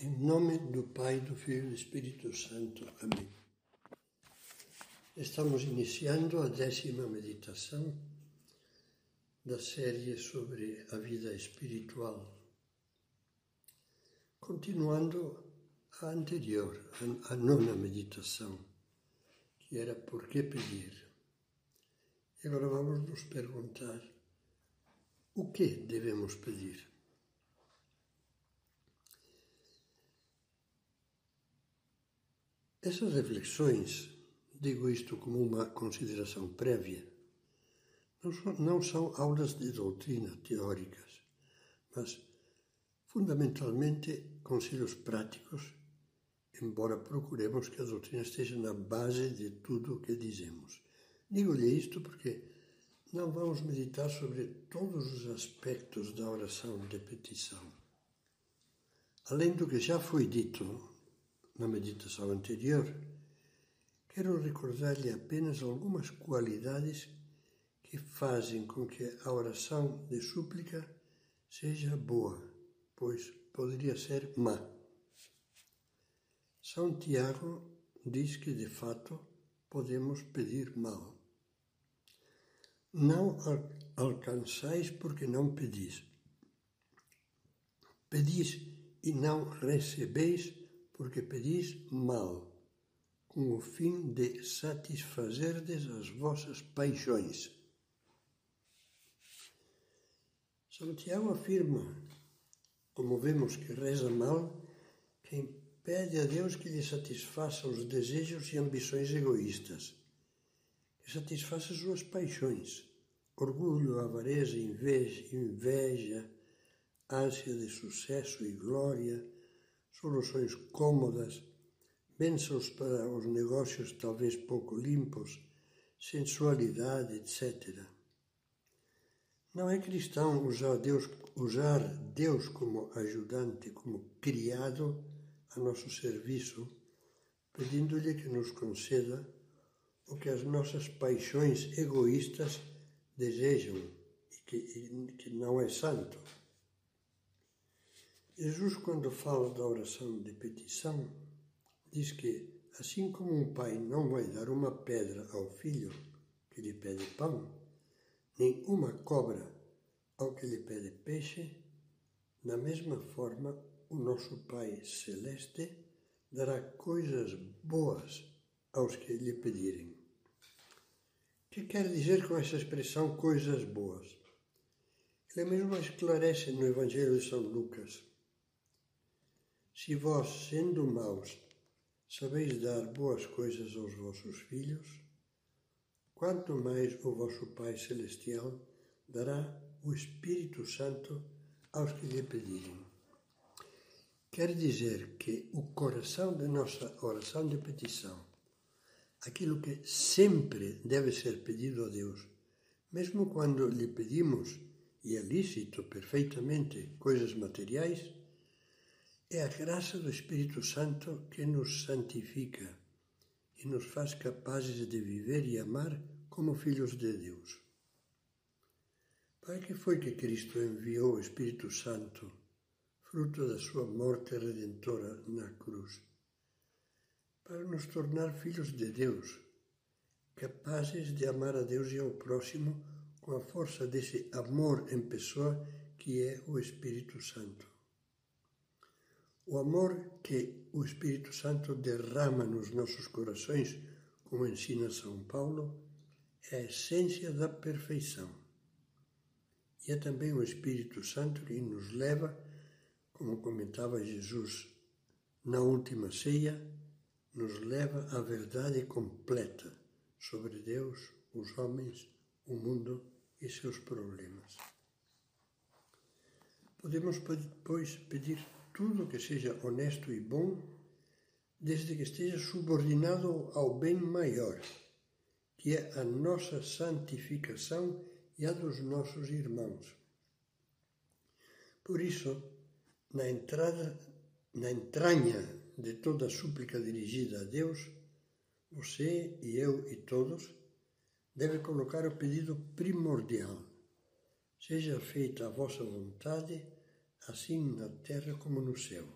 Em nome do Pai, do Filho e do Espírito Santo. Amém. Estamos iniciando a décima meditação da série sobre a vida espiritual. Continuando a anterior, a nona meditação, que era por que pedir. E agora vamos nos perguntar o que devemos pedir. Essas reflexões, digo isto como uma consideração prévia, não são, aulas de doutrina teóricas, mas fundamentalmente conselhos práticos, embora procuremos que a doutrina esteja na base de tudo o que dizemos. Digo-lhe isto porque não vamos meditar sobre todos os aspectos da oração de petição. Além do que já foi dito na meditação anterior, quero recordar-lhe apenas algumas qualidades que fazem com que a oração de súplica seja boa, pois poderia ser má. São Tiago diz que, de fato, podemos pedir mal. Não alcançais porque não pedis. Pedis e não recebeis porque pedis mal, com o fim de satisfazerdes as vossas paixões. Santiago afirma, como vemos que reza mal, quem pede a Deus que lhe satisfaça os desejos e ambições egoístas, que satisfaça suas paixões, orgulho, avareza, inveja, inveja ânsia de sucesso e glória, soluções cômodas, bênçãos para os negócios talvez pouco limpos, sensualidade, etc. Não é cristão usar Deus, usar Deus como ajudante, como criado a nosso serviço, pedindo-lhe que nos conceda o que as nossas paixões egoístas desejam e que, e que não é santo. Jesus, quando fala da oração de petição, diz que, assim como um pai não vai dar uma pedra ao filho que lhe pede pão, nem uma cobra ao que lhe pede peixe, na mesma forma o nosso Pai Celeste dará coisas boas aos que lhe pedirem. O que quer dizer com essa expressão coisas boas? Ele mesmo esclarece no Evangelho de São Lucas se vós, sendo maus, sabeis dar boas coisas aos vossos filhos, quanto mais o vosso Pai Celestial dará o Espírito Santo aos que lhe pedirem. Quer dizer que o coração da nossa oração de petição, aquilo que sempre deve ser pedido a Deus, mesmo quando lhe pedimos, e é lícito perfeitamente, coisas materiais, é a graça do Espírito Santo que nos santifica e nos faz capazes de viver e amar como filhos de Deus. Para que foi que Cristo enviou o Espírito Santo, fruto da sua morte redentora na cruz? Para nos tornar filhos de Deus, capazes de amar a Deus e ao próximo com a força desse amor em pessoa que é o Espírito Santo. O amor que o Espírito Santo derrama nos nossos corações, como ensina São Paulo, é a essência da perfeição. E é também o Espírito Santo que nos leva, como comentava Jesus na última ceia, nos leva à verdade completa sobre Deus, os homens, o mundo e seus problemas. Podemos, pois, pedir tudo que seja honesto e bom, desde que esteja subordinado ao bem maior, que é a nossa santificação e a dos nossos irmãos. Por isso, na entrada, na entranha de toda súplica dirigida a Deus, você e eu e todos deve colocar o pedido primordial. Seja feita a vossa vontade assim na terra como no céu.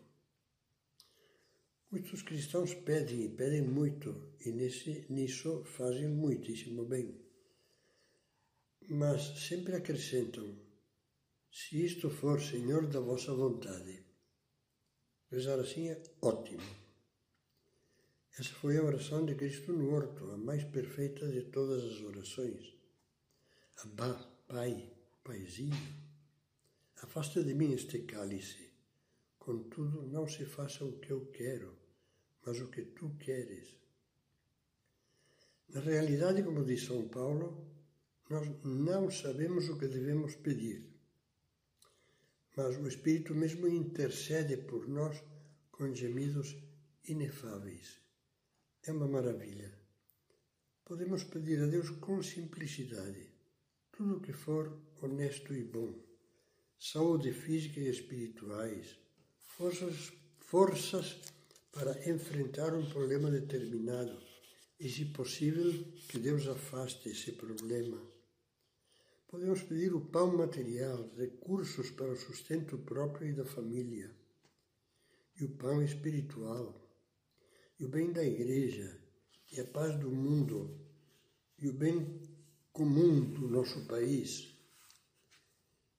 Muitos cristãos pedem e pedem muito, e nesse, nisso fazem muitíssimo bem. Mas sempre acrescentam: se isto for Senhor da vossa vontade. Rezar assim é ótimo. Essa foi a oração de Cristo no horto, a mais perfeita de todas as orações. Abá, Pai, Paizinho, afasta de mim este cálice. Contudo, não se faça o que eu quero, mas o que tu queres. Na realidade, como diz São Paulo, nós não sabemos o que devemos pedir, mas o Espírito mesmo intercede por nós com gemidos inefáveis. É uma maravilha. Podemos pedir a Deus com simplicidade tudo o que for honesto e bom, saúde física e espirituais, forças, forças para enfrentar um problema determinado e, se possível, que Deus afaste esse problema. Podemos pedir o pão material, recursos para o sustento próprio e da família, e o pão espiritual e o bem da igreja, e a paz do mundo, e o bem comum do nosso país.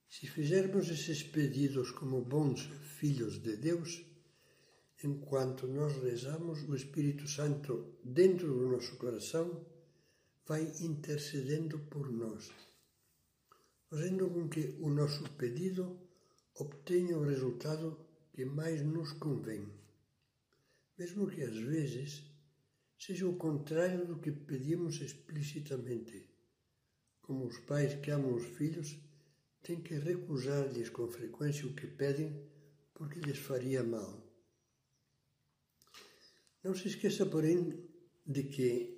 Se fizermos esses pedidos como bons filhos de Deus, enquanto nós rezamos, o Espírito Santo, dentro do nosso coração, vai intercedendo por nós, fazendo com que o nosso pedido obtenha o resultado que mais nos convém mesmo que às vezes seja o contrário do que pedimos explicitamente. Como os pais que amam os filhos têm que recusar-lhes com frequência o que pedem porque lhes faria mal. Não se esqueça, porém, de que,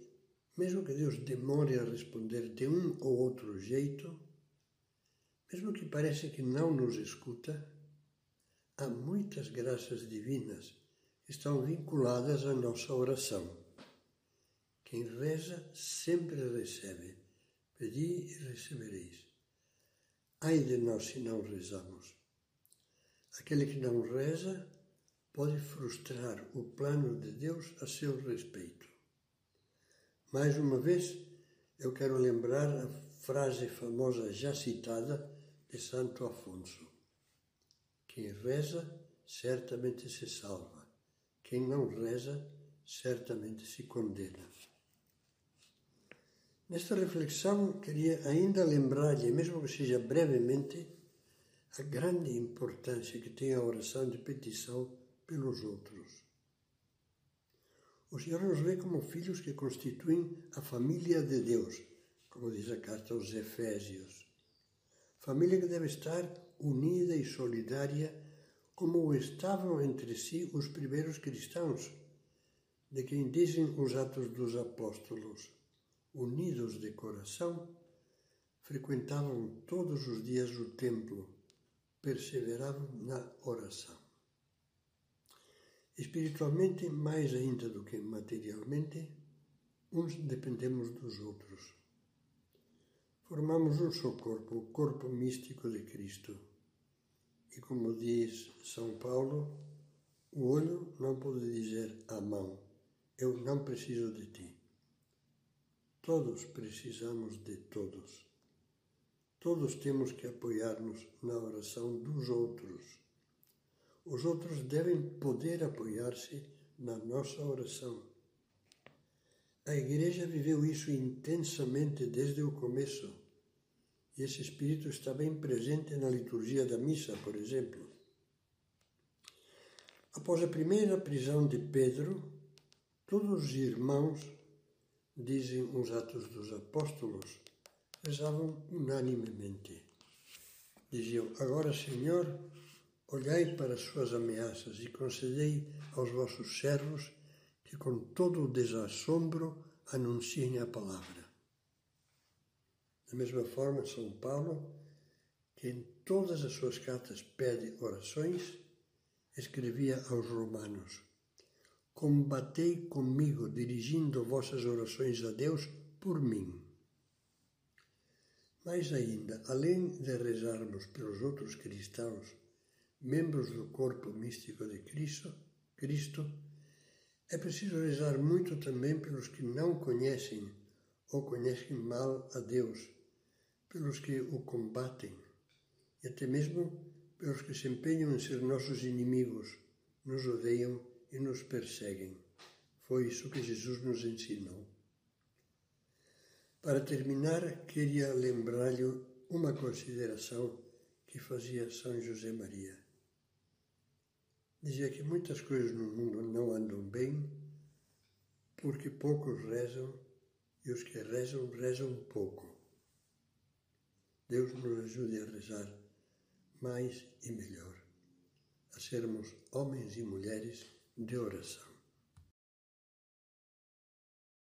mesmo que Deus demore a responder de um ou outro jeito, mesmo que pareça que não nos escuta, há muitas graças divinas estão vinculadas à nossa oração. Quem reza sempre recebe. Pedi e recebereis. Ai de nós se não rezamos. Aquele que não reza pode frustrar o plano de Deus a seu respeito. Mais uma vez, eu quero lembrar a frase famosa já citada de Santo Afonso: Quem reza certamente se salva. Quem não reza certamente se condena. Nesta reflexão, queria ainda lembrar-lhe, mesmo que seja brevemente, a grande importância que tem a oração de petição pelos outros. O Senhor nos vê como filhos que constituem a família de Deus, como diz a carta aos Efésios. Família que deve estar unida e solidária como estavam entre si os primeiros cristãos, de quem dizem os Atos dos Apóstolos, unidos de coração, frequentavam todos os dias o templo, perseveravam na oração. Espiritualmente, mais ainda do que materialmente, uns dependemos dos outros. Formamos um só corpo, o corpo místico de Cristo e como diz São Paulo, o olho não pode dizer à mão: Eu não preciso de ti. Todos precisamos de todos. Todos temos que apoiar-nos na oração dos outros. Os outros devem poder apoiar-se na nossa oração. A Igreja viveu isso intensamente desde o começo e esse espírito está bem presente na liturgia da missa, por exemplo. Após a primeira prisão de Pedro, todos os irmãos, dizem os Atos dos Apóstolos, rezavam unanimemente. Diziam: Agora, Senhor, olhai para as suas ameaças e concedei aos vossos servos que, com todo o desassombro, anunciem a palavra. Da mesma forma, São Paulo, que em todas as suas cartas pede orações, escrevia aos Romanos: Combatei comigo, dirigindo vossas orações a Deus por mim. Mais ainda, além de rezarmos pelos outros cristãos, membros do corpo místico de Cristo, Cristo É preciso rezar muito também pelos que não conhecem ou conhecem mal a Deus, pelos que o combatem e até mesmo pelos que se empenham em ser nossos inimigos, nos odeiam e nos perseguem. Foi isso que Jesus nos ensinou. Para terminar, queria lembrar-lhe uma consideração que fazia São José Maria. Dizia que muitas coisas no mundo não andam bem porque poucos rezam e os que rezam, rezam pouco. Deus nos ajude a rezar mais e melhor, a sermos homens e mulheres de oração.